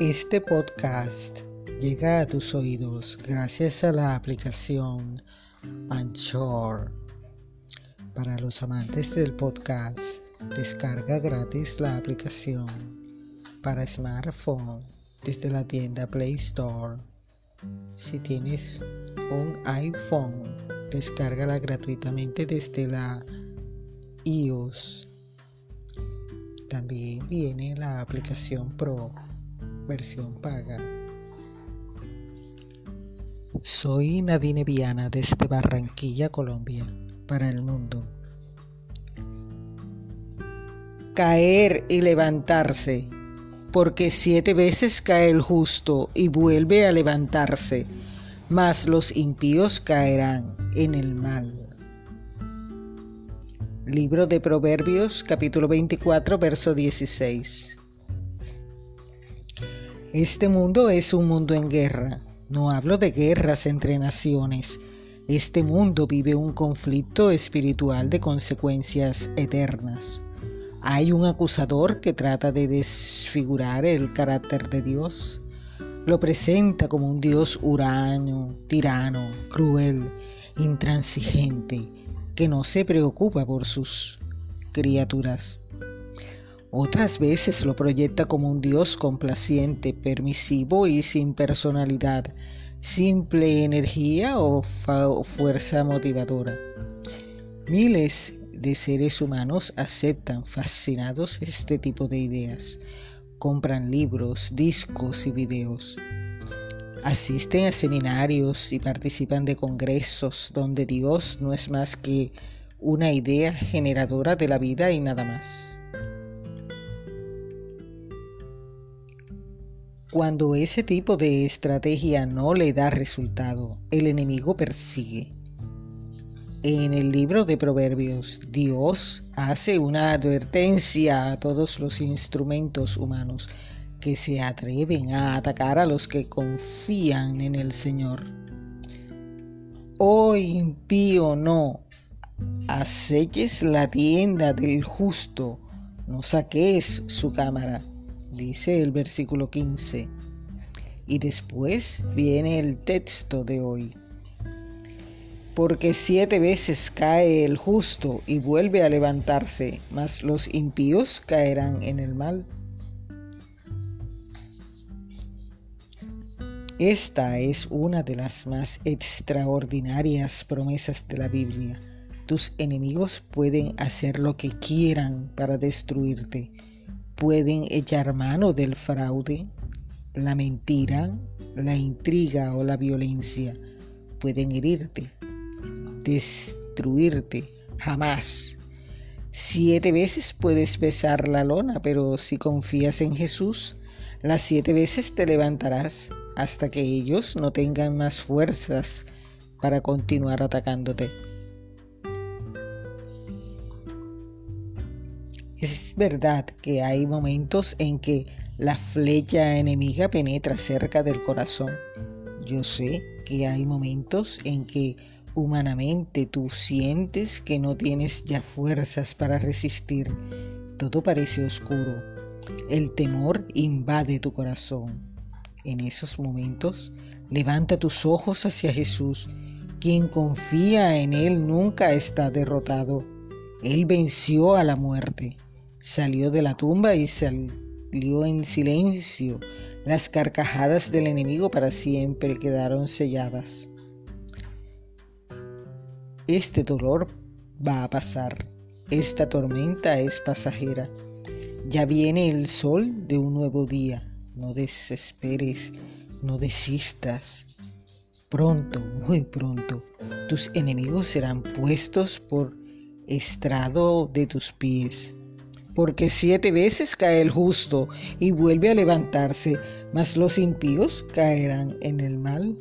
Este podcast llega a tus oídos gracias a la aplicación Anchor. Para los amantes del podcast, descarga gratis la aplicación para smartphone desde la tienda Play Store. Si tienes un iPhone, descárgala gratuitamente desde la iOS. También viene la aplicación Pro versión paga. Soy Nadine Viana desde Barranquilla, Colombia, para el mundo. Caer y levantarse, porque siete veces cae el justo y vuelve a levantarse, mas los impíos caerán en el mal. Libro de Proverbios capítulo 24 verso 16. Este mundo es un mundo en guerra. No hablo de guerras entre naciones. Este mundo vive un conflicto espiritual de consecuencias eternas. Hay un acusador que trata de desfigurar el carácter de Dios. Lo presenta como un Dios huraño, tirano, cruel, intransigente, que no se preocupa por sus criaturas. Otras veces lo proyecta como un Dios complaciente, permisivo y sin personalidad, simple energía o, fuerza motivadora. Miles de seres humanos aceptan fascinados este tipo de ideas. Compran libros, discos y videos. Asisten a seminarios y participan de congresos donde Dios no es más que una idea generadora de la vida y nada más. Cuando ese tipo de estrategia no le da resultado, el enemigo persigue. En el libro de Proverbios, Dios hace una advertencia a todos los instrumentos humanos que se atreven a atacar a los que confían en el Señor. Oh impío, no acelles la tienda del justo, no saques su cámara dice el versículo 15. Y después viene el texto de hoy. Porque siete veces cae el justo y vuelve a levantarse, mas los impíos caerán en el mal. Esta es una de las más extraordinarias promesas de la Biblia. Tus enemigos pueden hacer lo que quieran para destruirte pueden echar mano del fraude, la mentira, la intriga o la violencia. Pueden herirte, destruirte, jamás. Siete veces puedes besar la lona, pero si confías en Jesús, las siete veces te levantarás hasta que ellos no tengan más fuerzas para continuar atacándote. Es verdad que hay momentos en que la flecha enemiga penetra cerca del corazón. Yo sé que hay momentos en que humanamente tú sientes que no tienes ya fuerzas para resistir. Todo parece oscuro. El temor invade tu corazón. En esos momentos, levanta tus ojos hacia Jesús. Quien confía en Él nunca está derrotado. Él venció a la muerte salió de la tumba y salió en silencio. Las carcajadas del enemigo para siempre quedaron selladas. Este dolor va a pasar. Esta tormenta es pasajera. Ya viene el sol de un nuevo día. No desesperes, no desistas. Pronto, muy pronto, tus enemigos serán puestos por estrado de tus pies porque siete veces cae el justo y vuelve a levantarse, mas los impíos caerán en el mal.